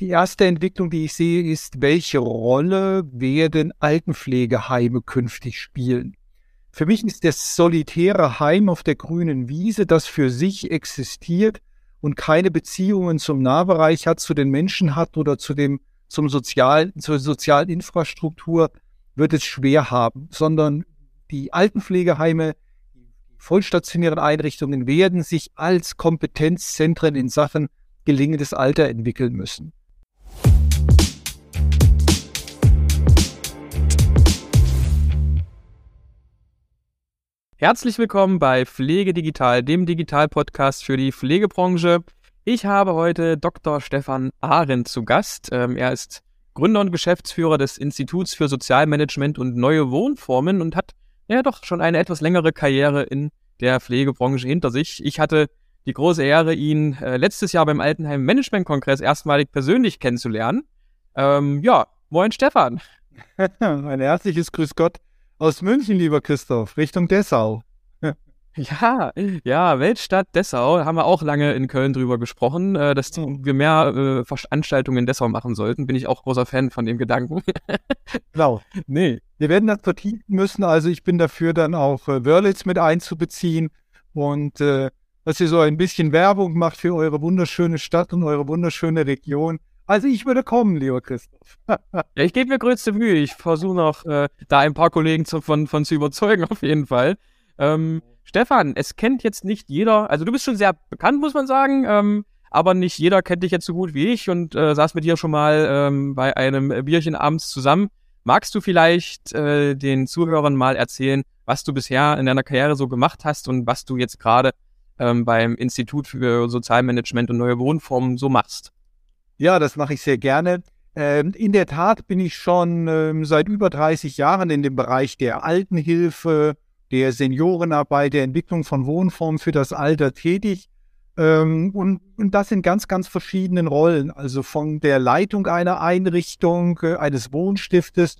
die erste Entwicklung, die ich sehe, ist, welche Rolle werden Altenpflegeheime künftig spielen? Für mich ist das solitäre Heim auf der grünen Wiese, das für sich existiert und keine Beziehungen zum Nahbereich hat, zu den Menschen hat oder zu dem, zum Sozial, zur sozialen Infrastruktur, wird es schwer haben, sondern die Altenpflegeheime, die vollstationären Einrichtungen werden sich als Kompetenzzentren in Sachen gelingendes Alter entwickeln müssen. Herzlich willkommen bei Pflege Digital, dem Digital-Podcast für die Pflegebranche. Ich habe heute Dr. Stefan Arendt zu Gast. Ähm, er ist Gründer und Geschäftsführer des Instituts für Sozialmanagement und neue Wohnformen und hat ja doch schon eine etwas längere Karriere in der Pflegebranche hinter sich. Ich hatte die große Ehre, ihn äh, letztes Jahr beim Altenheim Management Kongress erstmalig persönlich kennenzulernen. Ähm, ja, moin Stefan. Ein herzliches Grüß Gott aus München, lieber Christoph, Richtung Dessau. Ja, ja, Weltstadt Dessau, haben wir auch lange in Köln drüber gesprochen, äh, dass wir mehr äh, Veranstaltungen in Dessau machen sollten. Bin ich auch großer Fan von dem Gedanken. genau. Nee. Wir werden das vertiefen müssen, also ich bin dafür, dann auch äh, Wörlitz mit einzubeziehen und äh, dass ihr so ein bisschen Werbung macht für eure wunderschöne Stadt und eure wunderschöne Region. Also ich würde kommen, lieber Christoph. ja, ich gebe mir größte Mühe. Ich versuche noch, äh, da ein paar Kollegen zu, von, von zu überzeugen, auf jeden Fall. Ähm, Stefan, es kennt jetzt nicht jeder, also du bist schon sehr bekannt, muss man sagen, ähm, aber nicht jeder kennt dich jetzt so gut wie ich und äh, saß mit dir schon mal ähm, bei einem Bierchen abends zusammen. Magst du vielleicht äh, den Zuhörern mal erzählen, was du bisher in deiner Karriere so gemacht hast und was du jetzt gerade ähm, beim Institut für Sozialmanagement und neue Wohnformen so machst? Ja, das mache ich sehr gerne. Ähm, in der Tat bin ich schon ähm, seit über 30 Jahren in dem Bereich der Altenhilfe, der Seniorenarbeit, der Entwicklung von Wohnformen für das Alter tätig. Ähm, und, und das in ganz, ganz verschiedenen Rollen. Also von der Leitung einer Einrichtung, äh, eines Wohnstiftes,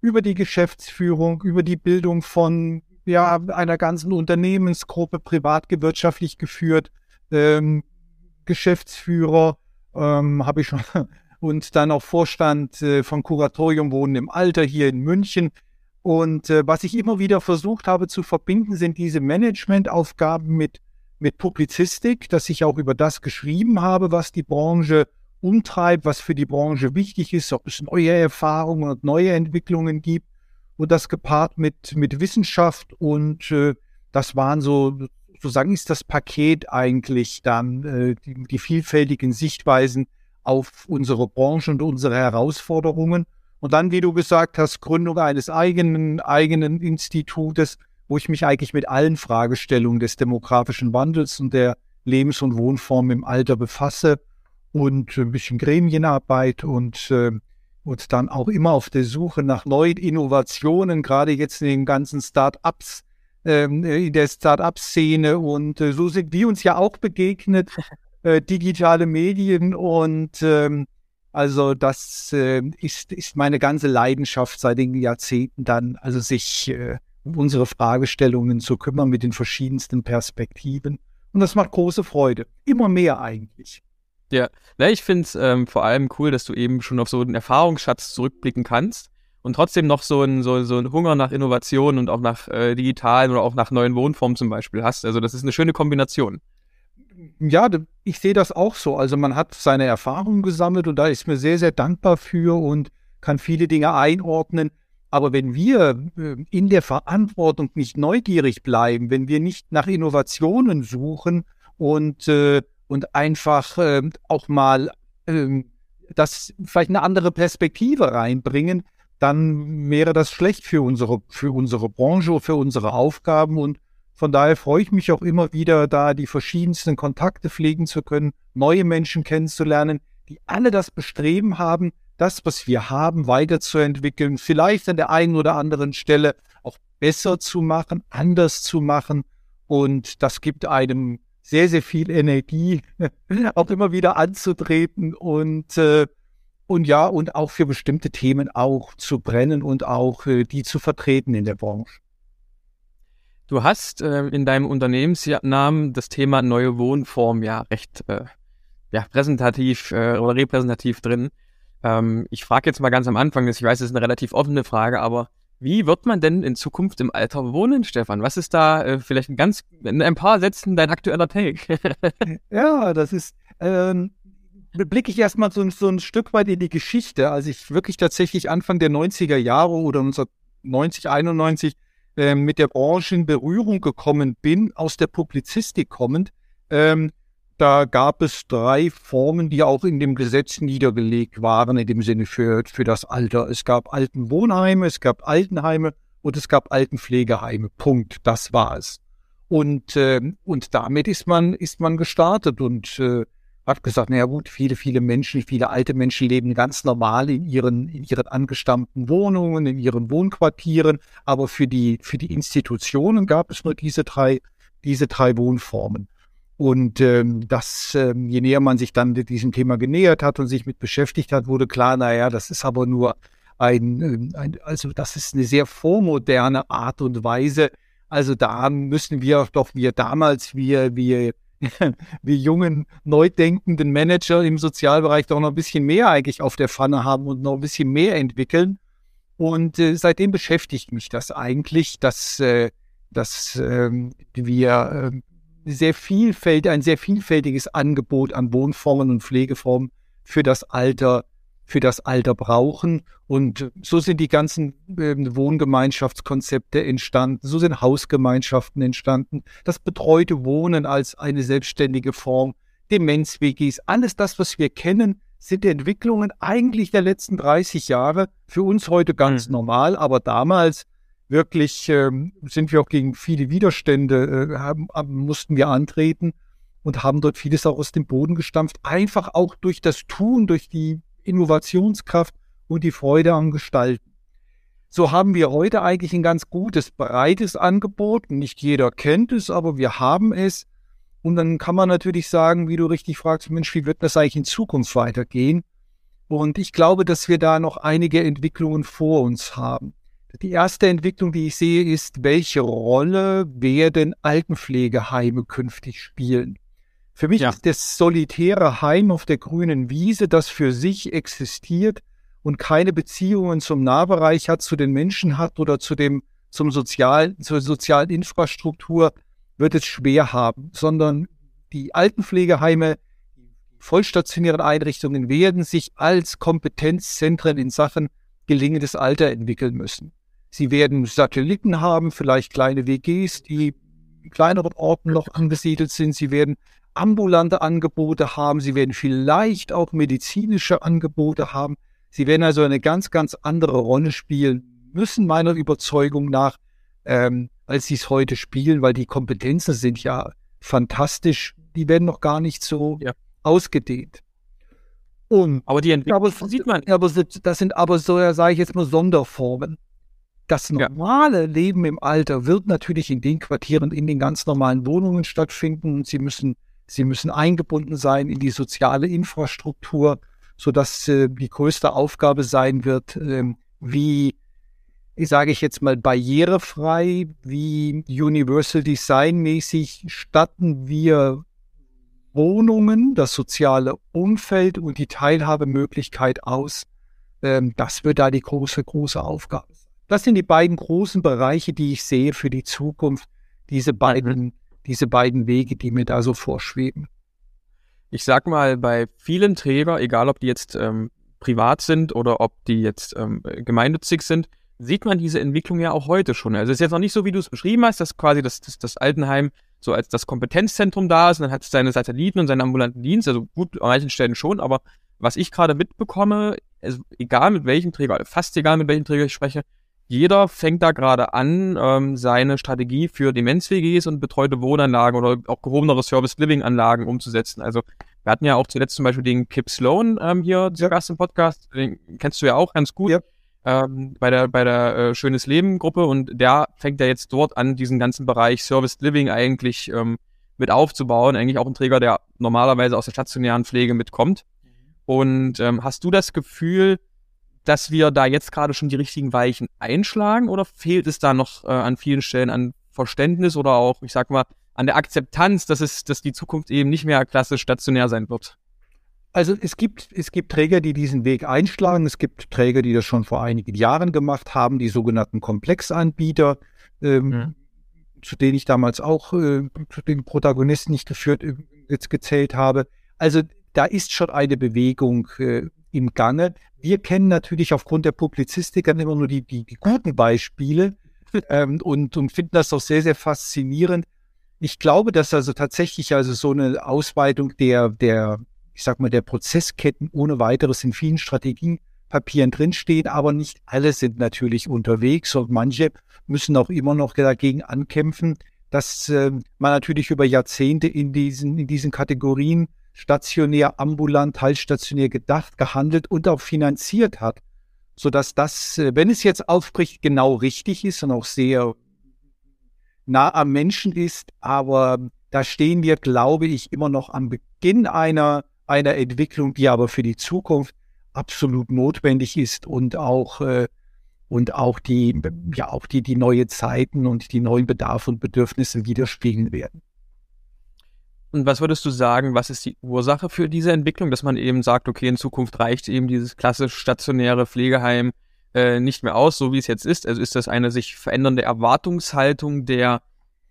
über die Geschäftsführung, über die Bildung von ja, einer ganzen Unternehmensgruppe privatgewirtschaftlich geführt, ähm, Geschäftsführer, ähm, habe ich schon und dann auch Vorstand äh, von Kuratorium Wohnen im Alter hier in München. Und äh, was ich immer wieder versucht habe zu verbinden, sind diese Managementaufgaben mit, mit Publizistik, dass ich auch über das geschrieben habe, was die Branche umtreibt, was für die Branche wichtig ist, ob es neue Erfahrungen und neue Entwicklungen gibt. Und das gepaart mit, mit Wissenschaft und äh, das waren so sozusagen ist das Paket eigentlich dann äh, die, die vielfältigen Sichtweisen auf unsere Branche und unsere Herausforderungen. Und dann, wie du gesagt hast, Gründung eines eigenen, eigenen Institutes, wo ich mich eigentlich mit allen Fragestellungen des demografischen Wandels und der Lebens- und Wohnform im Alter befasse und ein bisschen Gremienarbeit und, äh, und dann auch immer auf der Suche nach neuen Innovationen, gerade jetzt in den ganzen Start-ups, ähm, in der Start-up-Szene und äh, so sind wir uns ja auch begegnet, äh, digitale Medien und ähm, also das äh, ist, ist meine ganze Leidenschaft seit den Jahrzehnten dann, also sich äh, um unsere Fragestellungen zu kümmern mit den verschiedensten Perspektiven. Und das macht große Freude. Immer mehr eigentlich. Ja, na, ich finde es ähm, vor allem cool, dass du eben schon auf so einen Erfahrungsschatz zurückblicken kannst und trotzdem noch so ein, so, so ein Hunger nach Innovation und auch nach äh, digitalen oder auch nach neuen Wohnformen zum Beispiel hast. Also das ist eine schöne Kombination. Ja, ich sehe das auch so. Also man hat seine Erfahrungen gesammelt und da ist mir sehr, sehr dankbar für und kann viele Dinge einordnen. Aber wenn wir äh, in der Verantwortung nicht neugierig bleiben, wenn wir nicht nach Innovationen suchen und, äh, und einfach äh, auch mal äh, das vielleicht eine andere Perspektive reinbringen, dann wäre das schlecht für unsere, für unsere Branche, für unsere Aufgaben. Und von daher freue ich mich auch immer wieder, da die verschiedensten Kontakte pflegen zu können, neue Menschen kennenzulernen, die alle das Bestreben haben, das, was wir haben, weiterzuentwickeln, vielleicht an der einen oder anderen Stelle auch besser zu machen, anders zu machen. Und das gibt einem sehr, sehr viel Energie, auch immer wieder anzutreten und äh, und ja, und auch für bestimmte Themen auch zu brennen und auch äh, die zu vertreten in der Branche. Du hast äh, in deinem Unternehmensnamen das Thema neue Wohnform ja recht äh, ja, präsentativ äh, oder repräsentativ drin. Ähm, ich frage jetzt mal ganz am Anfang, ich weiß, das ist eine relativ offene Frage, aber wie wird man denn in Zukunft im Alter wohnen, Stefan? Was ist da äh, vielleicht ein ganz, in ein paar Sätzen dein aktueller Take? ja, das ist, ähm, blicke ich erstmal so, so ein Stück weit in die Geschichte. Als ich wirklich tatsächlich Anfang der 90er Jahre oder 1990, 91 äh, mit der Branche in Berührung gekommen bin, aus der Publizistik kommend, ähm, da gab es drei Formen, die auch in dem Gesetz niedergelegt waren, in dem Sinne für, für das Alter. Es gab Altenwohnheime, es gab Altenheime und es gab Altenpflegeheime. Punkt. Das war es. Und, äh, und damit ist man, ist man gestartet und äh, hat gesagt, naja gut, viele, viele Menschen, viele alte Menschen leben ganz normal in ihren, in ihren angestammten Wohnungen, in ihren Wohnquartieren, aber für die, für die Institutionen gab es nur diese drei, diese drei Wohnformen. Und ähm, das, ähm, je näher man sich dann diesem Thema genähert hat und sich mit beschäftigt hat, wurde klar, naja, das ist aber nur ein, ähm, ein, also das ist eine sehr vormoderne Art und Weise. Also da müssen wir doch, wir damals, wir, wir, wir jungen, neu denkenden Manager im Sozialbereich doch noch ein bisschen mehr eigentlich auf der Pfanne haben und noch ein bisschen mehr entwickeln. Und äh, seitdem beschäftigt mich das eigentlich, dass, äh, dass äh, wir äh, sehr vielfältig, ein sehr vielfältiges Angebot an Wohnformen und Pflegeformen für das Alter, für das Alter brauchen. Und so sind die ganzen äh, Wohngemeinschaftskonzepte entstanden, so sind Hausgemeinschaften entstanden, das betreute Wohnen als eine selbstständige Form, Demenz-WGs, alles das, was wir kennen, sind Entwicklungen eigentlich der letzten 30 Jahre, für uns heute ganz mhm. normal, aber damals wirklich ähm, sind wir auch gegen viele Widerstände, äh, haben, mussten wir antreten und haben dort vieles auch aus dem Boden gestampft. Einfach auch durch das Tun, durch die Innovationskraft und die Freude am Gestalten. So haben wir heute eigentlich ein ganz gutes, breites Angebot. Nicht jeder kennt es, aber wir haben es. Und dann kann man natürlich sagen, wie du richtig fragst, Mensch, wie wird das eigentlich in Zukunft weitergehen? Und ich glaube, dass wir da noch einige Entwicklungen vor uns haben. Die erste Entwicklung, die ich sehe, ist, welche Rolle werden Altenpflegeheime künftig spielen? Für mich ja. ist das solitäre Heim auf der grünen Wiese, das für sich existiert und keine Beziehungen zum Nahbereich hat, zu den Menschen hat oder zu dem, zum sozialen, zur sozialen Infrastruktur, wird es schwer haben, sondern die Altenpflegeheime, die vollstationären Einrichtungen werden sich als Kompetenzzentren in Sachen gelingendes Alter entwickeln müssen. Sie werden Satelliten haben, vielleicht kleine WGs, die in kleineren Orten noch angesiedelt sind. Sie werden ambulante Angebote haben. Sie werden vielleicht auch medizinische Angebote haben. Sie werden also eine ganz, ganz andere Rolle spielen müssen, meiner Überzeugung nach, ähm, als sie es heute spielen, weil die Kompetenzen sind ja fantastisch. Die werden noch gar nicht so ja. ausgedehnt. Und aber die Entwicklung aber, sieht man. Aber das sind aber so, sage ich jetzt mal, Sonderformen. Das normale ja. Leben im Alter wird natürlich in den Quartieren, in den ganz normalen Wohnungen stattfinden. Sie müssen, sie müssen eingebunden sein in die soziale Infrastruktur, sodass äh, die größte Aufgabe sein wird, äh, wie, sage ich jetzt mal, barrierefrei, wie Universal Design mäßig statten wir Wohnungen, das soziale Umfeld und die Teilhabemöglichkeit aus. Ähm, das wird da die große, große Aufgabe das sind die beiden großen Bereiche, die ich sehe für die Zukunft, diese beiden, mhm. diese beiden Wege, die mir da so vorschweben. Ich sag mal, bei vielen Träger, egal ob die jetzt ähm, privat sind oder ob die jetzt ähm, gemeinnützig sind, sieht man diese Entwicklung ja auch heute schon. Also es ist jetzt noch nicht so, wie du es beschrieben hast, dass quasi das, das, das Altenheim so als das Kompetenzzentrum da ist und dann hat es seine Satelliten und seinen ambulanten Dienst. Also gut, an manchen Stellen schon, aber was ich gerade mitbekomme, also egal mit welchem Träger, fast egal mit welchem Träger ich spreche, jeder fängt da gerade an, ähm, seine Strategie für Demenz-WGs und betreute Wohnanlagen oder auch gehobenere Service-Living-Anlagen umzusetzen. Also wir hatten ja auch zuletzt zum Beispiel den Kip Sloan ähm, hier zu Gast im Podcast. Den kennst du ja auch ganz gut. Ja. Ähm, bei der bei der äh, Schönes Leben Gruppe und der fängt ja jetzt dort an, diesen ganzen Bereich Service Living eigentlich ähm, mit aufzubauen. Eigentlich auch ein Träger, der normalerweise aus der stationären Pflege mitkommt. Mhm. Und ähm, hast du das Gefühl, dass wir da jetzt gerade schon die richtigen Weichen einschlagen oder fehlt es da noch äh, an vielen Stellen an Verständnis oder auch, ich sag mal, an der Akzeptanz, dass es, dass die Zukunft eben nicht mehr klassisch stationär sein wird? Also es gibt, es gibt Träger, die diesen Weg einschlagen. Es gibt Träger, die das schon vor einigen Jahren gemacht haben, die sogenannten Komplexanbieter, ähm, mhm. zu denen ich damals auch äh, zu den Protagonisten nicht geführt, äh, jetzt gezählt habe. Also da ist schon eine Bewegung äh, im Gange. Wir kennen natürlich aufgrund der Publizistik dann immer nur die, die, die guten Beispiele ähm, und, und finden das auch sehr, sehr faszinierend. Ich glaube, dass also tatsächlich also so eine Ausweitung der, der ich sag mal, der Prozessketten ohne weiteres in vielen Strategiepapieren drinstehen, aber nicht alle sind natürlich unterwegs und manche müssen auch immer noch dagegen ankämpfen, dass äh, man natürlich über Jahrzehnte in diesen, in diesen Kategorien stationär, ambulant, teilstationär gedacht, gehandelt und auch finanziert hat, sodass das, äh, wenn es jetzt aufbricht, genau richtig ist und auch sehr nah am Menschen ist, aber da stehen wir, glaube ich, immer noch am Beginn einer einer Entwicklung, die aber für die Zukunft absolut notwendig ist und auch äh, und auch die ja auch die die neue Zeiten und die neuen Bedarfe und Bedürfnisse widerspiegeln werden. Und was würdest du sagen, was ist die Ursache für diese Entwicklung, dass man eben sagt, okay, in Zukunft reicht eben dieses klassisch stationäre Pflegeheim äh, nicht mehr aus, so wie es jetzt ist? Also ist das eine sich verändernde Erwartungshaltung der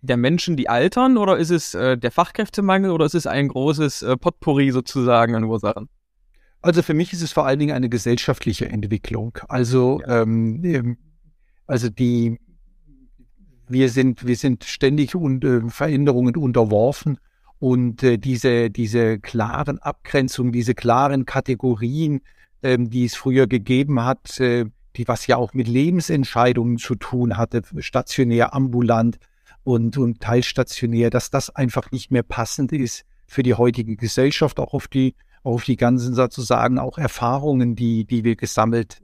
der Menschen, die altern, oder ist es äh, der Fachkräftemangel oder ist es ein großes äh, Potpourri sozusagen an Ursachen? Also für mich ist es vor allen Dingen eine gesellschaftliche Entwicklung. Also, ja. ähm, ähm also die, wir sind, wir sind ständig und, äh, Veränderungen unterworfen und äh, diese, diese klaren Abgrenzungen, diese klaren Kategorien, ähm, die es früher gegeben hat, äh, die was ja auch mit Lebensentscheidungen zu tun hatte, stationär, ambulant, und, und teilstationär, dass das einfach nicht mehr passend ist für die heutige Gesellschaft, auch auf die, auf die ganzen sozusagen auch Erfahrungen, die, die wir gesammelt,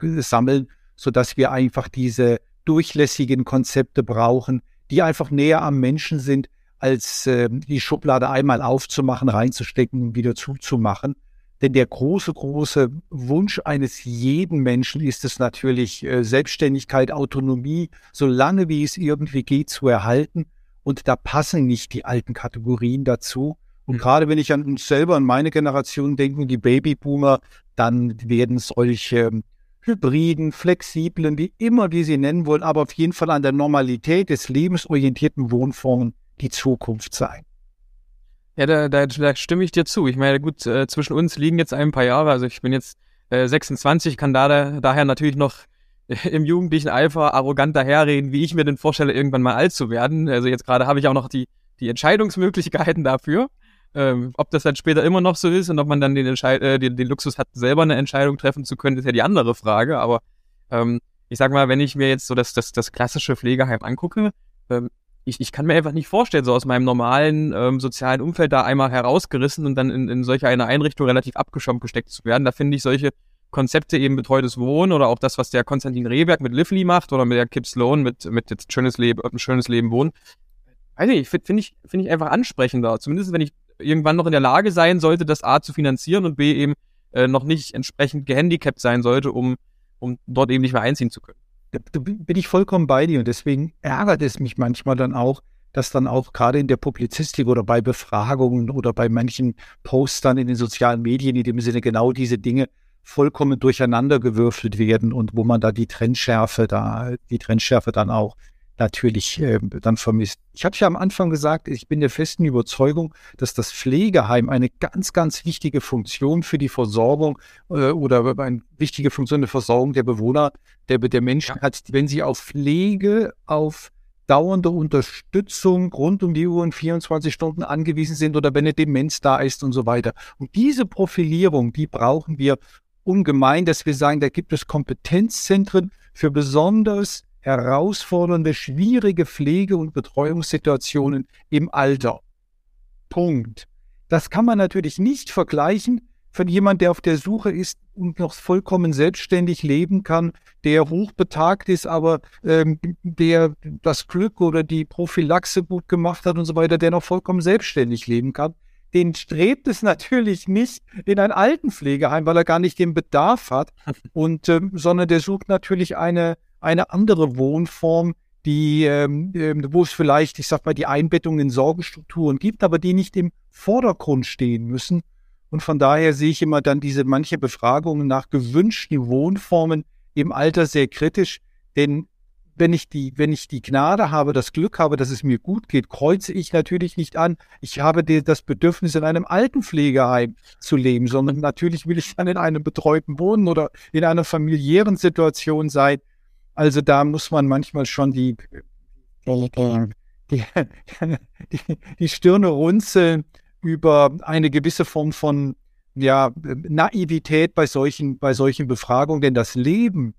sammeln, so dass wir einfach diese durchlässigen Konzepte brauchen, die einfach näher am Menschen sind, als äh, die Schublade einmal aufzumachen, reinzustecken wieder zuzumachen. Denn der große, große Wunsch eines jeden Menschen ist es natürlich, äh, Selbstständigkeit, Autonomie, so lange wie es irgendwie geht, zu erhalten. Und da passen nicht die alten Kategorien dazu. Und mhm. gerade wenn ich an uns selber, an meine Generation denke, die Babyboomer, dann werden solche hybriden, flexiblen, wie immer wir sie nennen wollen, aber auf jeden Fall an der Normalität des lebensorientierten Wohnformen die Zukunft sein. Ja, da, da, da stimme ich dir zu. Ich meine, gut, äh, zwischen uns liegen jetzt ein paar Jahre. Also ich bin jetzt äh, 26, kann da, da daher natürlich noch im jugendlichen Eifer arrogant daherreden, wie ich mir denn vorstelle, irgendwann mal alt zu werden. Also jetzt gerade habe ich auch noch die, die Entscheidungsmöglichkeiten dafür. Ähm, ob das dann später immer noch so ist und ob man dann den, äh, den, den Luxus hat, selber eine Entscheidung treffen zu können, ist ja die andere Frage. Aber ähm, ich sag mal, wenn ich mir jetzt so das, das, das klassische Pflegeheim angucke, ähm, ich, ich kann mir einfach nicht vorstellen, so aus meinem normalen ähm, sozialen Umfeld da einmal herausgerissen und dann in, in solche eine Einrichtung relativ abgeschirmt gesteckt zu werden. Da finde ich solche Konzepte eben betreutes Wohnen oder auch das, was der Konstantin Rehberg mit Lively macht oder mit der Kip Sloan mit, mit jetzt schönes Leben, ein schönes Leben wohnen. Weiß nicht, finde ich, finde ich einfach ansprechender. Zumindest wenn ich irgendwann noch in der Lage sein sollte, das A zu finanzieren und B eben äh, noch nicht entsprechend gehandicapt sein sollte, um, um dort eben nicht mehr einziehen zu können da bin ich vollkommen bei dir. Und deswegen ärgert es mich manchmal dann auch, dass dann auch gerade in der Publizistik oder bei Befragungen oder bei manchen Postern in den sozialen Medien in dem Sinne genau diese Dinge vollkommen durcheinander gewürfelt werden und wo man da die Trennschärfe da, die Trennschärfe dann auch natürlich äh, dann vermisst. Ich habe ja am Anfang gesagt, ich bin der festen Überzeugung, dass das Pflegeheim eine ganz, ganz wichtige Funktion für die Versorgung äh, oder eine wichtige Funktion der Versorgung der Bewohner, der, der Menschen hat, wenn sie auf Pflege, auf dauernde Unterstützung rund um die Uhr und 24 Stunden angewiesen sind oder wenn eine Demenz da ist und so weiter. Und diese Profilierung, die brauchen wir ungemein, dass wir sagen, da gibt es Kompetenzzentren für besonders herausfordernde, schwierige Pflege- und Betreuungssituationen im Alter. Punkt. Das kann man natürlich nicht vergleichen von jemand, der auf der Suche ist und noch vollkommen selbstständig leben kann, der hochbetagt ist, aber ähm, der das Glück oder die Prophylaxe gut gemacht hat und so weiter, der noch vollkommen selbstständig leben kann. Den strebt es natürlich nicht in ein Altenpflegeheim, weil er gar nicht den Bedarf hat, und ähm, sondern der sucht natürlich eine eine andere Wohnform, die, ähm, ähm, wo es vielleicht, ich sag mal, die Einbettung in Sorgestrukturen gibt, aber die nicht im Vordergrund stehen müssen. Und von daher sehe ich immer dann diese manche Befragungen nach gewünschten Wohnformen im Alter sehr kritisch. Denn wenn ich die, wenn ich die Gnade habe, das Glück habe, dass es mir gut geht, kreuze ich natürlich nicht an. Ich habe das Bedürfnis, in einem Altenpflegeheim zu leben, sondern natürlich will ich dann in einem betreuten Wohnen oder in einer familiären Situation sein. Also da muss man manchmal schon die, die, die, die Stirne runzeln über eine gewisse Form von ja, Naivität bei solchen, bei solchen Befragungen, denn das Leben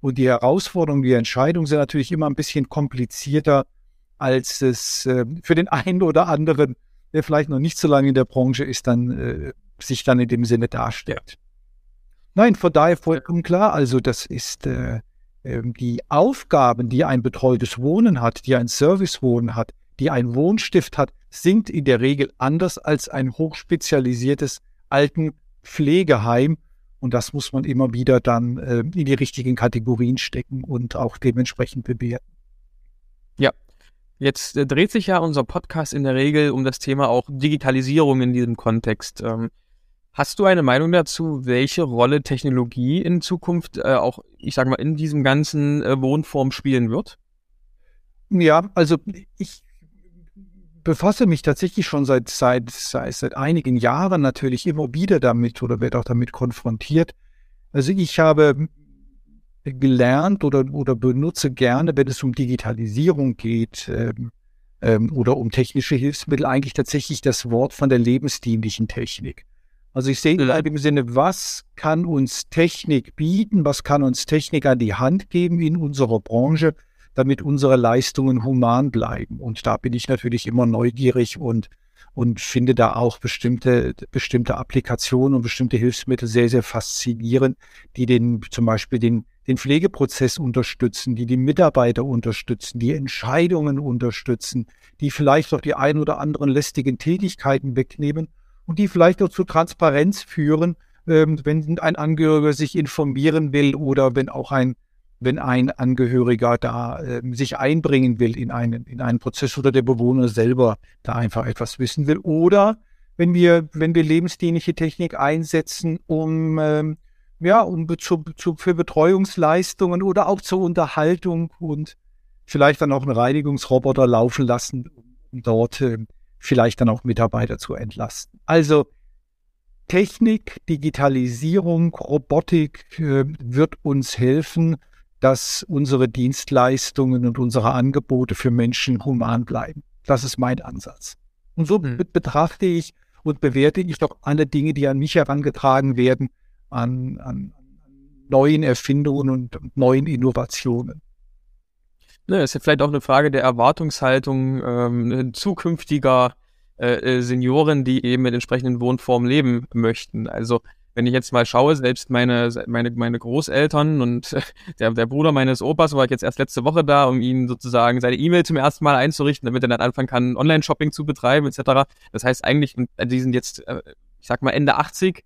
und die Herausforderungen, die Entscheidungen sind natürlich immer ein bisschen komplizierter, als es äh, für den einen oder anderen, der vielleicht noch nicht so lange in der Branche ist, dann äh, sich dann in dem Sinne darstellt. Nein, von daher vollkommen klar. Also das ist äh, die Aufgaben, die ein betreutes Wohnen hat, die ein Servicewohnen hat, die ein Wohnstift hat, sind in der Regel anders als ein hochspezialisiertes Altenpflegeheim. Und das muss man immer wieder dann äh, in die richtigen Kategorien stecken und auch dementsprechend bewerten. Ja. Jetzt äh, dreht sich ja unser Podcast in der Regel um das Thema auch Digitalisierung in diesem Kontext. Ähm, hast du eine Meinung dazu, welche Rolle Technologie in Zukunft äh, auch, ich sage mal, in diesem ganzen äh, Wohnform spielen wird? Ja, also ich befasse mich tatsächlich schon seit, seit, seit, seit einigen Jahren natürlich immer wieder damit oder werde auch damit konfrontiert. Also ich habe gelernt oder, oder benutze gerne, wenn es um Digitalisierung geht ähm, ähm, oder um technische Hilfsmittel, eigentlich tatsächlich das Wort von der lebensdienlichen Technik. Also ich sehe in dem Sinne, was kann uns Technik bieten, was kann uns Technik an die Hand geben in unserer Branche, damit unsere Leistungen human bleiben. Und da bin ich natürlich immer neugierig und, und finde da auch bestimmte, bestimmte Applikationen und bestimmte Hilfsmittel sehr, sehr faszinierend, die den, zum Beispiel den, den Pflegeprozess unterstützen, die die Mitarbeiter unterstützen, die Entscheidungen unterstützen, die vielleicht auch die ein oder anderen lästigen Tätigkeiten wegnehmen und die vielleicht auch zu Transparenz führen, ähm, wenn ein Angehöriger sich informieren will oder wenn auch ein wenn ein Angehöriger da äh, sich einbringen will in einen, in einen Prozess oder der Bewohner selber da einfach etwas wissen will. Oder wenn wir, wenn wir lebensdienliche Technik einsetzen, um, ähm, ja, um zu, zu, für Betreuungsleistungen oder auch zur Unterhaltung und vielleicht dann auch einen Reinigungsroboter laufen lassen, um dort äh, vielleicht dann auch Mitarbeiter zu entlasten. Also Technik, Digitalisierung, Robotik äh, wird uns helfen, dass unsere Dienstleistungen und unsere Angebote für Menschen human bleiben. Das ist mein Ansatz. Und so hm. betrachte ich und bewerte ich doch alle Dinge, die an mich herangetragen werden, an, an neuen Erfindungen und neuen Innovationen. Ne, ist ja vielleicht auch eine Frage der Erwartungshaltung ähm, zukünftiger äh, äh Senioren, die eben mit entsprechenden Wohnformen leben möchten. Also wenn ich jetzt mal schaue, selbst meine, meine, meine Großeltern und der, der Bruder meines Opas war ich jetzt erst letzte Woche da, um ihn sozusagen seine E-Mail zum ersten Mal einzurichten, damit er dann anfangen kann, Online-Shopping zu betreiben, etc. Das heißt eigentlich, die sind jetzt, äh, ich sag mal, Ende 80.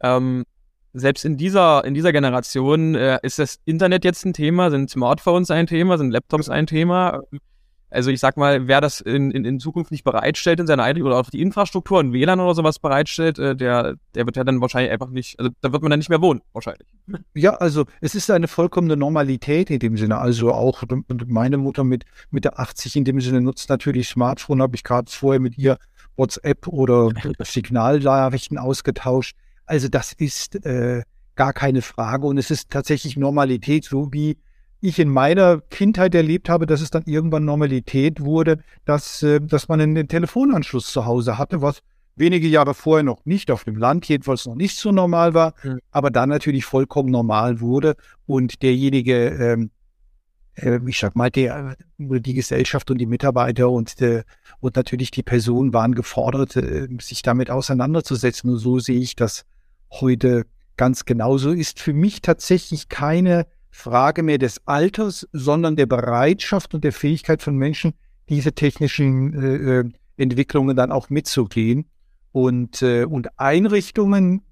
Ähm, selbst in dieser, in dieser Generation äh, ist das Internet jetzt ein Thema, sind Smartphones ein Thema, sind Laptops ein Thema. Also ich sag mal, wer das in, in, in Zukunft nicht bereitstellt in seiner Einrichtung oder auch die Infrastruktur, ein WLAN oder sowas bereitstellt, äh, der, der wird ja dann wahrscheinlich einfach nicht, also da wird man dann nicht mehr wohnen, wahrscheinlich. Ja, also es ist eine vollkommene Normalität in dem Sinne. Also auch meine Mutter mit, mit der 80 in dem Sinne nutzt natürlich Smartphone, habe ich gerade vorher mit ihr WhatsApp oder Signalnachrichten ausgetauscht. Also das ist äh, gar keine Frage und es ist tatsächlich Normalität, so wie ich in meiner Kindheit erlebt habe, dass es dann irgendwann Normalität wurde, dass, äh, dass man einen Telefonanschluss zu Hause hatte, was wenige Jahre vorher noch nicht auf dem Land, jedenfalls noch nicht so normal war, mhm. aber dann natürlich vollkommen normal wurde und derjenige, ähm, äh, ich sag mal, der, die Gesellschaft und die Mitarbeiter und, äh, und natürlich die Personen waren gefordert, äh, sich damit auseinanderzusetzen. Und so sehe ich das heute ganz genauso. Ist für mich tatsächlich keine Frage mehr des Alters, sondern der Bereitschaft und der Fähigkeit von Menschen, diese technischen äh, äh, Entwicklungen dann auch mitzugehen. Und, äh, und Einrichtungen,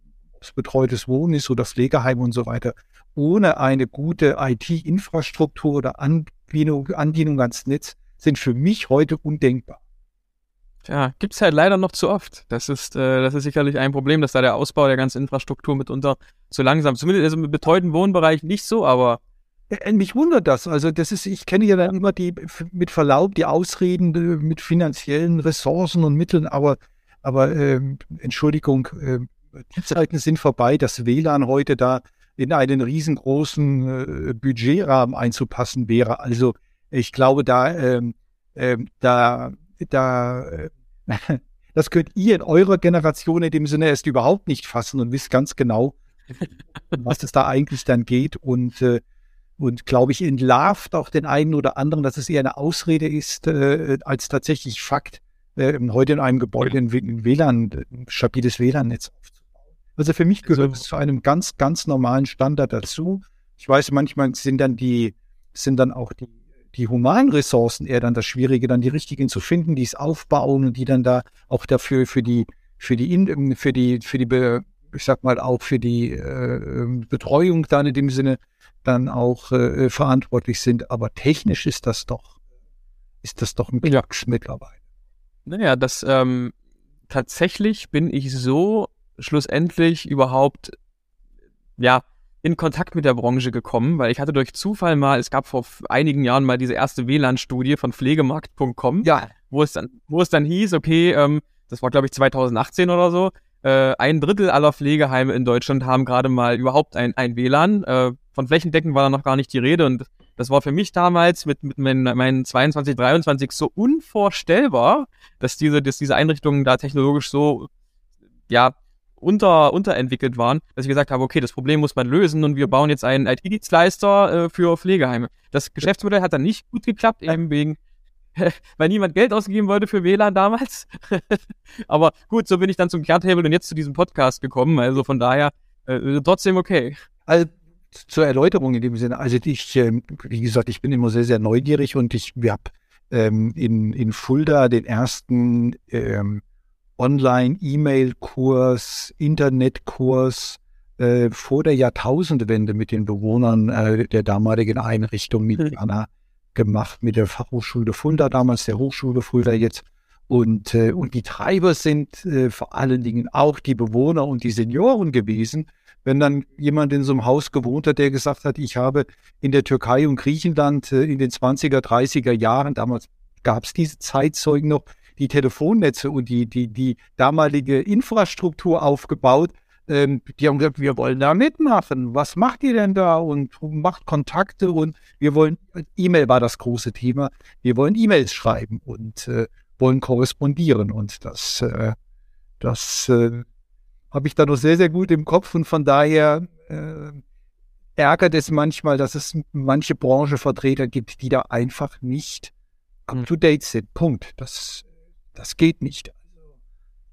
es betreutes Wohnen ist oder Pflegeheim und so weiter, ohne eine gute IT-Infrastruktur oder Anbindung, Anbindung ans Netz, sind für mich heute undenkbar. Ja, gibt es halt leider noch zu oft. Das ist, äh, das ist sicherlich ein Problem, dass da der Ausbau der ganzen Infrastruktur mitunter zu langsam, zumindest also im betreuten Wohnbereich nicht so, aber äh, mich wundert das. Also das ist, ich kenne ja dann immer die, mit Verlaub, die Ausreden äh, mit finanziellen Ressourcen und Mitteln, aber, aber äh, Entschuldigung, äh, die Zeiten sind vorbei, das WLAN heute da in einen riesengroßen äh, Budgetrahmen einzupassen wäre. Also ich glaube, da, ähm, ähm, da, da, äh, das könnt ihr in eurer Generation in dem Sinne erst überhaupt nicht fassen und wisst ganz genau, was es da eigentlich dann geht und äh, und glaube ich entlarvt auch den einen oder anderen, dass es eher eine Ausrede ist äh, als tatsächlich Fakt, äh, heute in einem Gebäude ein WLAN, ein stabiles WLAN-Netz aufzubauen. Also für mich gehört also, es zu einem ganz, ganz normalen Standard dazu. Ich weiß, manchmal sind dann die, sind dann auch die, die humanen Ressourcen eher dann das Schwierige, dann die richtigen zu finden, die es aufbauen und die dann da auch dafür für die, für die, für die, für die, ich sag mal auch für die äh, Betreuung dann in dem Sinne dann auch äh, verantwortlich sind. Aber technisch ist das doch, ist das doch ein Klacks mittlerweile. Naja, das ähm, tatsächlich bin ich so schlussendlich überhaupt ja in Kontakt mit der Branche gekommen, weil ich hatte durch Zufall mal, es gab vor einigen Jahren mal diese erste WLAN-Studie von Pflegemarkt.com, ja. wo es dann, wo es dann hieß, okay, ähm, das war glaube ich 2018 oder so, äh, ein Drittel aller Pflegeheime in Deutschland haben gerade mal überhaupt ein, ein WLAN. Äh, von Flächendecken war da noch gar nicht die Rede und das war für mich damals mit, mit meinen, meinen 22, 23 so unvorstellbar, dass diese, dass diese Einrichtungen da technologisch so, ja, unter, unterentwickelt waren, dass ich gesagt habe, okay, das Problem muss man lösen und wir bauen jetzt einen IT-Dienstleister äh, für Pflegeheime. Das Geschäftsmodell hat dann nicht gut geklappt, eben wegen, weil niemand Geld ausgegeben wollte für WLAN damals. Aber gut, so bin ich dann zum Kehrtable und jetzt zu diesem Podcast gekommen. Also von daher äh, trotzdem okay. Also zur Erläuterung in dem Sinne, also ich, ähm, wie gesagt, ich bin immer sehr, sehr neugierig und ich habe ähm, in, in Fulda den ersten ähm, Online-E-Mail-Kurs, Internet-Kurs äh, vor der Jahrtausendwende mit den Bewohnern äh, der damaligen Einrichtung mit. Anna gemacht, mit der Fachhochschule Fulda damals, der Hochschule Fulda jetzt. Und, äh, und die Treiber sind äh, vor allen Dingen auch die Bewohner und die Senioren gewesen, wenn dann jemand in so einem Haus gewohnt hat, der gesagt hat, ich habe in der Türkei und Griechenland in den 20er, 30er Jahren, damals gab es diese Zeitzeugen noch, die Telefonnetze und die, die, die damalige Infrastruktur aufgebaut. Ähm, die haben gesagt, wir wollen da mitmachen. Was macht ihr denn da? Und macht Kontakte und wir wollen, E-Mail war das große Thema, wir wollen E-Mails schreiben und äh, wollen korrespondieren. Und das, äh, das äh, habe ich da noch sehr, sehr gut im Kopf und von daher äh, ärgert es manchmal, dass es manche Branchenvertreter gibt, die da einfach nicht up to date sind. Punkt. Das, das geht nicht.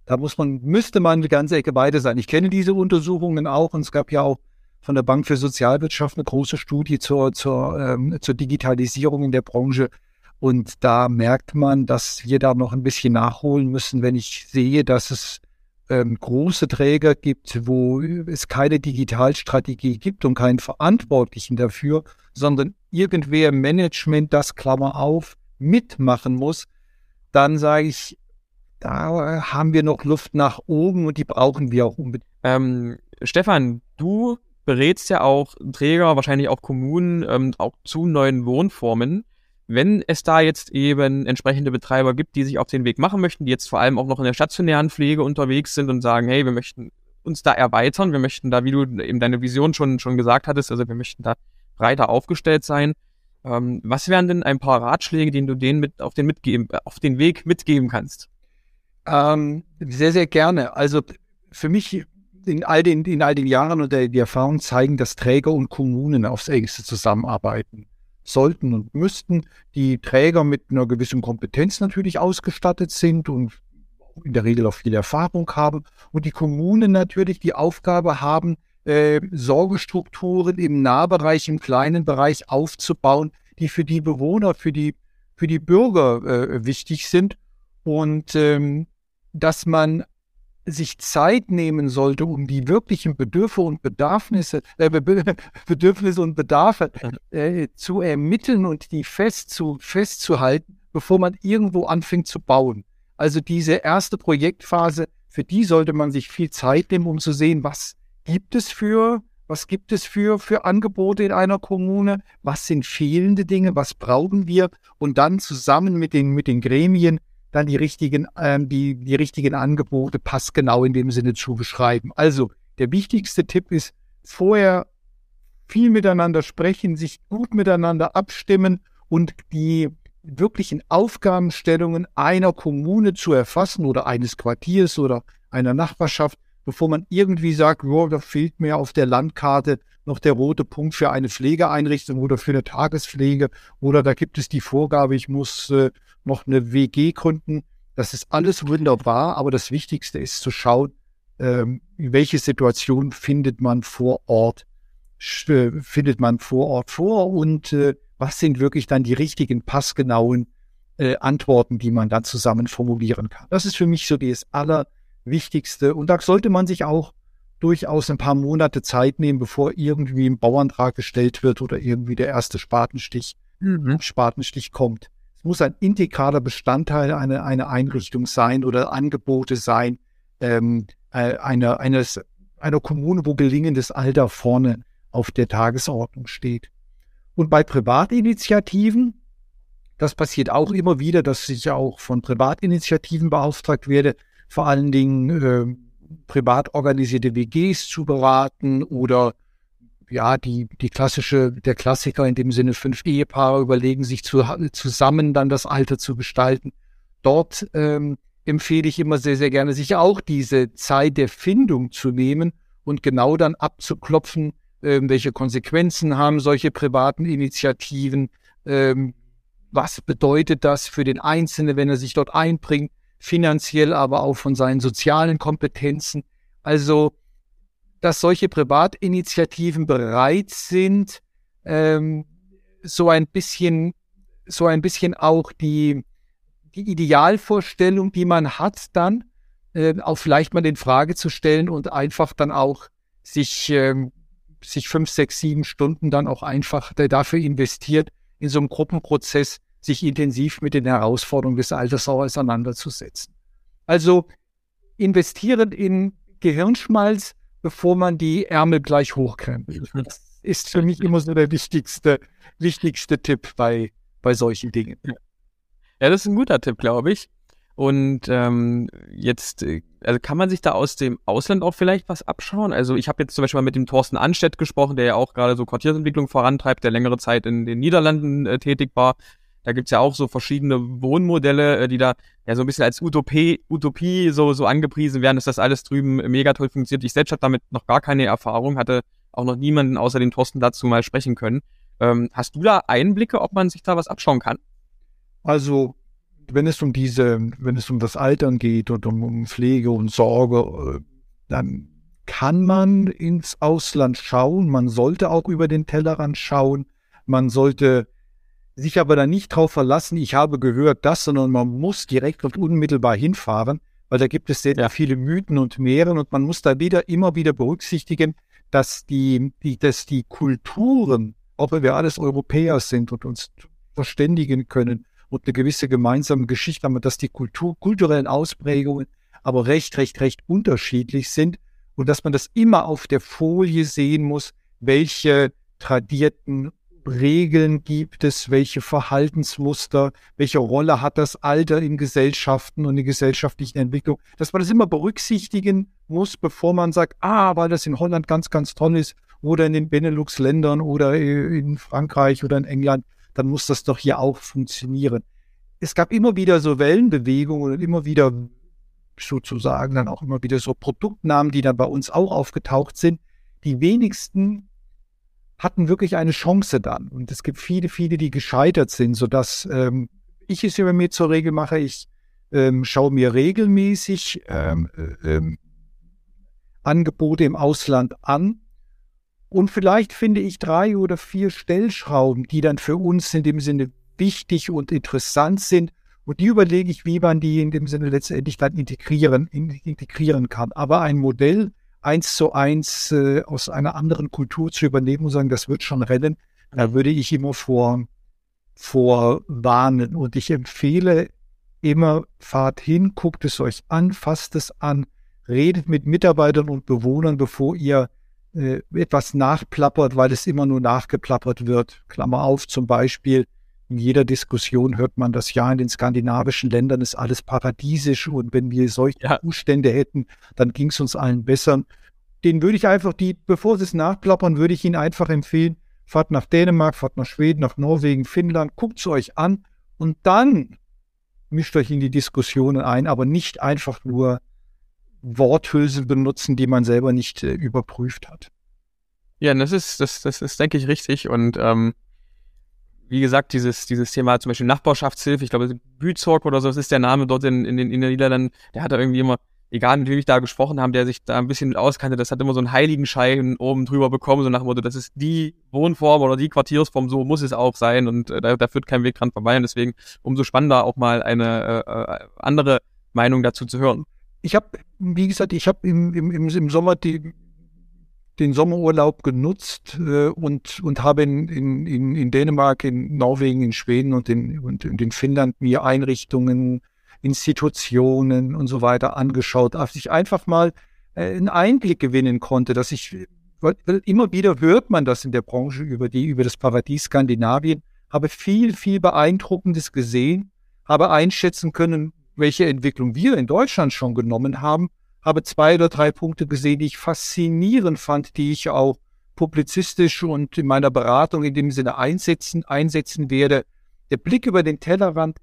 Da muss man, müsste man eine ganze Ecke weiter sein. Ich kenne diese Untersuchungen auch und es gab ja auch von der Bank für Sozialwirtschaft eine große Studie zur, zur, ähm, zur Digitalisierung in der Branche. Und da merkt man, dass wir da noch ein bisschen nachholen müssen, wenn ich sehe, dass es ähm, große Träger gibt, wo es keine Digitalstrategie gibt und keinen Verantwortlichen dafür, sondern irgendwer Management das Klammer auf mitmachen muss, dann sage ich, da haben wir noch Luft nach oben und die brauchen wir auch unbedingt. Ähm, Stefan, du berätst ja auch Träger, wahrscheinlich auch Kommunen, ähm, auch zu neuen Wohnformen wenn es da jetzt eben entsprechende Betreiber gibt, die sich auf den Weg machen möchten, die jetzt vor allem auch noch in der stationären Pflege unterwegs sind und sagen, hey, wir möchten uns da erweitern, wir möchten da, wie du eben deine Vision schon, schon gesagt hattest, also wir möchten da breiter aufgestellt sein. Ähm, was wären denn ein paar Ratschläge, die du denen mit auf den, mitgeben, auf den Weg mitgeben kannst? Ähm, sehr, sehr gerne. Also für mich in all den, in all den Jahren und die Erfahrungen zeigen, dass Träger und Kommunen aufs engste zusammenarbeiten sollten und müssten, die Träger mit einer gewissen Kompetenz natürlich ausgestattet sind und in der Regel auch viel Erfahrung haben und die Kommunen natürlich die Aufgabe haben, äh, Sorgestrukturen im Nahbereich, im kleinen Bereich aufzubauen, die für die Bewohner, für die, für die Bürger äh, wichtig sind und ähm, dass man sich Zeit nehmen sollte, um die wirklichen Bedürfe und Bedürfnisse, äh, Bedürfnisse und Bedarfe äh, zu ermitteln und die fest zu, festzuhalten, bevor man irgendwo anfängt zu bauen. Also diese erste Projektphase, für die sollte man sich viel Zeit nehmen, um zu sehen, was gibt es für, was gibt es für, für Angebote in einer Kommune, was sind fehlende Dinge, was brauchen wir? Und dann zusammen mit den, mit den Gremien dann die richtigen, ähm, die, die richtigen Angebote passgenau in dem Sinne zu beschreiben. Also der wichtigste Tipp ist, vorher viel miteinander sprechen, sich gut miteinander abstimmen und die wirklichen Aufgabenstellungen einer Kommune zu erfassen oder eines Quartiers oder einer Nachbarschaft, bevor man irgendwie sagt, oh, da fehlt mir auf der Landkarte noch der rote Punkt für eine Pflegeeinrichtung oder für eine Tagespflege oder da gibt es die Vorgabe, ich muss äh, noch eine WG gründen. Das ist alles wunderbar, aber das Wichtigste ist zu schauen, ähm, welche Situation findet man vor Ort, äh, findet man vor Ort vor und äh, was sind wirklich dann die richtigen, passgenauen äh, Antworten, die man dann zusammen formulieren kann. Das ist für mich so das Allerwichtigste. Und da sollte man sich auch durchaus ein paar Monate Zeit nehmen, bevor irgendwie ein Bauantrag gestellt wird oder irgendwie der erste Spatenstich, mhm. Spatenstich kommt. Es muss ein integraler Bestandteil einer, einer Einrichtung sein oder Angebote sein, ähm, äh, einer, eines, einer Kommune, wo gelingendes Alter vorne auf der Tagesordnung steht. Und bei Privatinitiativen, das passiert auch immer wieder, dass ich auch von Privatinitiativen beauftragt werde, vor allen Dingen äh, privat organisierte WGs zu beraten oder ja, die, die klassische, der Klassiker in dem Sinne, fünf Ehepaare überlegen sich zu, zusammen dann das Alter zu gestalten. Dort ähm, empfehle ich immer sehr, sehr gerne, sich auch diese Zeit der Findung zu nehmen und genau dann abzuklopfen, ähm, welche Konsequenzen haben solche privaten Initiativen, ähm, was bedeutet das für den Einzelnen, wenn er sich dort einbringt, finanziell, aber auch von seinen sozialen Kompetenzen. Also, dass solche Privatinitiativen bereit sind, ähm, so ein bisschen, so ein bisschen auch die, die Idealvorstellung, die man hat, dann äh, auch vielleicht mal in Frage zu stellen und einfach dann auch sich, ähm, sich fünf, sechs, sieben Stunden dann auch einfach dafür investiert, in so einem Gruppenprozess sich intensiv mit den Herausforderungen des Alters auseinanderzusetzen. Also investieren in Gehirnschmalz, bevor man die Ärmel gleich hochkrempelt. Das ist für mich immer so der wichtigste, wichtigste Tipp bei, bei solchen Dingen. Ja, das ist ein guter Tipp, glaube ich. Und ähm, jetzt, äh, also kann man sich da aus dem Ausland auch vielleicht was abschauen? Also ich habe jetzt zum Beispiel mal mit dem Thorsten Anstedt gesprochen, der ja auch gerade so Quartiersentwicklung vorantreibt, der längere Zeit in den Niederlanden äh, tätig war. Da gibt's ja auch so verschiedene Wohnmodelle, äh, die da ja so ein bisschen als Utopie, Utopie so, so angepriesen werden, dass das alles drüben mega toll funktioniert. Ich selbst habe damit noch gar keine Erfahrung, hatte auch noch niemanden außer den Thorsten dazu mal sprechen können. Ähm, hast du da Einblicke, ob man sich da was abschauen kann? Also, wenn es um diese, wenn es um das Altern geht und um, um Pflege und Sorge, äh, dann kann man ins Ausland schauen. Man sollte auch über den Tellerrand schauen. Man sollte sich aber dann nicht darauf verlassen, ich habe gehört das, sondern man muss direkt und unmittelbar hinfahren, weil da gibt es sehr, ja. viele Mythen und Meeren und man muss da wieder immer wieder berücksichtigen, dass die, die, dass die Kulturen, ob wir alles Europäer sind und uns verständigen können und eine gewisse gemeinsame Geschichte haben, dass die Kultur, kulturellen Ausprägungen aber recht, recht, recht unterschiedlich sind und dass man das immer auf der Folie sehen muss, welche tradierten Regeln gibt es, welche Verhaltensmuster, welche Rolle hat das Alter in Gesellschaften und in gesellschaftlichen Entwicklung, dass man das immer berücksichtigen muss, bevor man sagt, ah, weil das in Holland ganz, ganz toll ist oder in den Benelux-Ländern oder in Frankreich oder in England, dann muss das doch hier auch funktionieren. Es gab immer wieder so Wellenbewegungen und immer wieder sozusagen dann auch immer wieder so Produktnamen, die dann bei uns auch aufgetaucht sind. Die wenigsten hatten wirklich eine Chance dann. Und es gibt viele, viele, die gescheitert sind, sodass ähm, ich es über mir zur Regel mache. Ich ähm, schaue mir regelmäßig ähm, äh, ähm, Angebote im Ausland an. Und vielleicht finde ich drei oder vier Stellschrauben, die dann für uns in dem Sinne wichtig und interessant sind. Und die überlege ich, wie man die in dem Sinne letztendlich dann integrieren, integrieren kann. Aber ein Modell, eins zu eins äh, aus einer anderen Kultur zu übernehmen und sagen, das wird schon rennen, da würde ich immer vor, vor warnen. Und ich empfehle immer fahrt hin, guckt es euch an, fasst es an, redet mit Mitarbeitern und Bewohnern, bevor ihr äh, etwas nachplappert, weil es immer nur nachgeplappert wird. Klammer auf, zum Beispiel, in jeder Diskussion hört man das ja, in den skandinavischen Ländern ist alles paradiesisch und wenn wir solche ja. Zustände hätten, dann ging es uns allen besser. Den würde ich einfach, die, bevor sie es nachplappern, würde ich Ihnen einfach empfehlen, fahrt nach Dänemark, fahrt nach Schweden, nach Norwegen, Finnland, guckt es euch an und dann mischt euch in die Diskussionen ein, aber nicht einfach nur Worthülsen benutzen, die man selber nicht äh, überprüft hat. Ja, das ist, das, das ist, denke ich, richtig. Und ähm, wie gesagt, dieses, dieses Thema zum Beispiel Nachbarschaftshilfe, ich glaube, Büzorg oder so, das ist der Name dort in, in, den, in den Niederlanden, der hat da irgendwie immer, egal mit wem ich da gesprochen habe, der sich da ein bisschen auskannte, das hat immer so einen Heiligenschein oben drüber bekommen, so nach dem Motto, das ist die Wohnform oder die Quartiersform, so muss es auch sein und äh, da, da führt kein Weg dran vorbei und deswegen umso spannender auch mal eine äh, äh andere Meinung dazu zu hören. Ich habe, wie gesagt, ich habe im, im, im Sommer die, den Sommerurlaub genutzt äh, und, und habe in, in, in Dänemark, in Norwegen, in Schweden und in, und in Finnland mir Einrichtungen, Institutionen und so weiter angeschaut, als ich einfach mal äh, einen Einblick gewinnen konnte, dass ich, weil immer wieder hört man das in der Branche über die, über das Paradies Skandinavien, habe viel, viel Beeindruckendes gesehen, habe einschätzen können, welche Entwicklung wir in Deutschland schon genommen haben, habe zwei oder drei Punkte gesehen, die ich faszinierend fand, die ich auch publizistisch und in meiner Beratung in dem Sinne einsetzen, einsetzen werde. Der Blick über den Tellerrand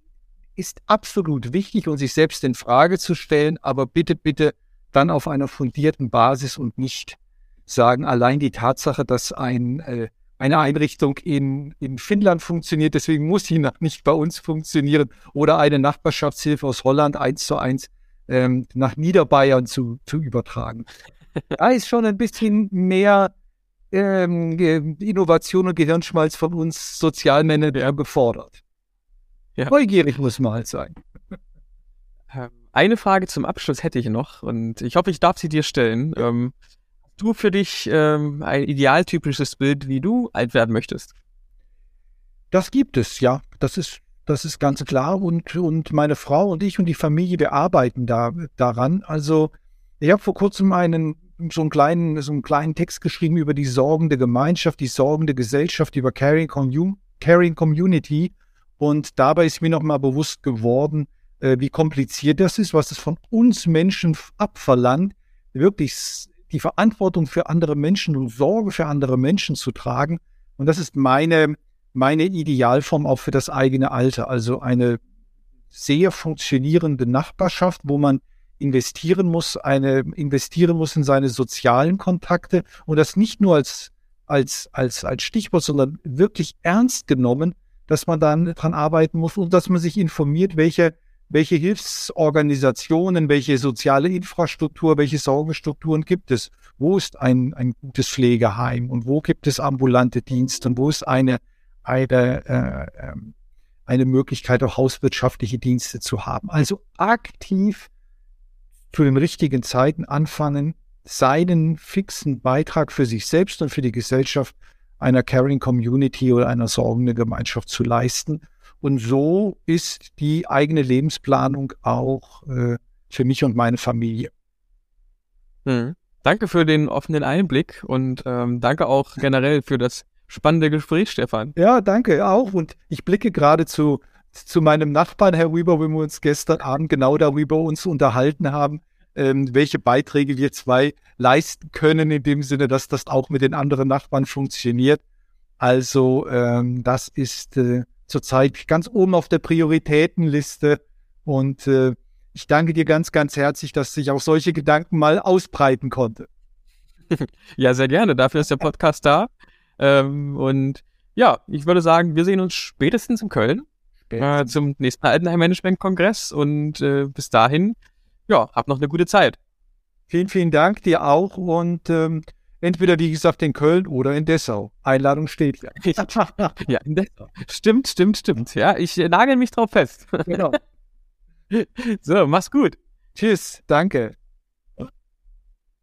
ist absolut wichtig und sich selbst in Frage zu stellen, aber bitte, bitte dann auf einer fundierten Basis und nicht sagen, allein die Tatsache, dass ein äh, eine Einrichtung in, in Finnland funktioniert, deswegen muss sie nicht bei uns funktionieren oder eine Nachbarschaftshilfe aus Holland eins zu eins ähm, nach Niederbayern zu, zu übertragen. Da ist schon ein bisschen mehr ähm, Innovation und Gehirnschmalz von uns Sozialmanager gefordert. Ja. Neugierig muss man halt sein. Ähm, eine Frage zum Abschluss hätte ich noch und ich hoffe, ich darf sie dir stellen. Ja. Ähm, du für dich ähm, ein idealtypisches Bild, wie du alt werden möchtest? Das gibt es, ja. Das ist, das ist ganz klar. Und, und meine Frau und ich und die Familie, wir arbeiten da, daran. Also, ich habe vor kurzem einen, so einen kleinen, so einen kleinen Text geschrieben über die sorgende Gemeinschaft, die sorgende Gesellschaft, über Caring, Commun Caring Community. Und dabei ist mir nochmal bewusst geworden, äh, wie kompliziert das ist, was es von uns Menschen abverlangt, wirklich die Verantwortung für andere Menschen und Sorge für andere Menschen zu tragen. Und das ist meine, meine Idealform auch für das eigene Alter. Also eine sehr funktionierende Nachbarschaft, wo man investieren muss, eine, investieren muss in seine sozialen Kontakte und das nicht nur als, als, als, als Stichwort, sondern wirklich ernst genommen, dass man dann dran arbeiten muss und dass man sich informiert, welche welche Hilfsorganisationen, welche soziale Infrastruktur, welche Sorgestrukturen gibt es? Wo ist ein, ein gutes Pflegeheim und wo gibt es ambulante Dienste und wo ist eine, eine, äh, ähm, eine Möglichkeit, auch hauswirtschaftliche Dienste zu haben? Also aktiv zu den richtigen Zeiten anfangen, seinen fixen Beitrag für sich selbst und für die Gesellschaft einer Caring Community oder einer sorgenden Gemeinschaft zu leisten und so ist die eigene Lebensplanung auch äh, für mich und meine Familie. Hm. Danke für den offenen Einblick und ähm, danke auch generell für das spannende Gespräch, Stefan. Ja, danke auch. Und ich blicke gerade zu, zu meinem Nachbarn herüber, wenn wir uns gestern Abend genau darüber uns unterhalten haben, ähm, welche Beiträge wir zwei leisten können, in dem Sinne, dass das auch mit den anderen Nachbarn funktioniert. Also ähm, das ist äh, zurzeit ganz oben auf der Prioritätenliste. Und äh, ich danke dir ganz, ganz herzlich, dass ich auch solche Gedanken mal ausbreiten konnte. ja, sehr gerne. Dafür ist der Podcast da. Ähm, und ja, ich würde sagen, wir sehen uns spätestens in Köln äh, zum nächsten Altenheim-Management-Kongress. Und äh, bis dahin, ja, habt noch eine gute Zeit. Vielen, vielen Dank dir auch. Und ähm, Entweder, wie gesagt, in Köln oder in Dessau. Einladung steht ja. ja, in Dessau. Stimmt, stimmt, stimmt. Ja, ich äh, nagel mich drauf fest. Genau. so, mach's gut. Tschüss, danke.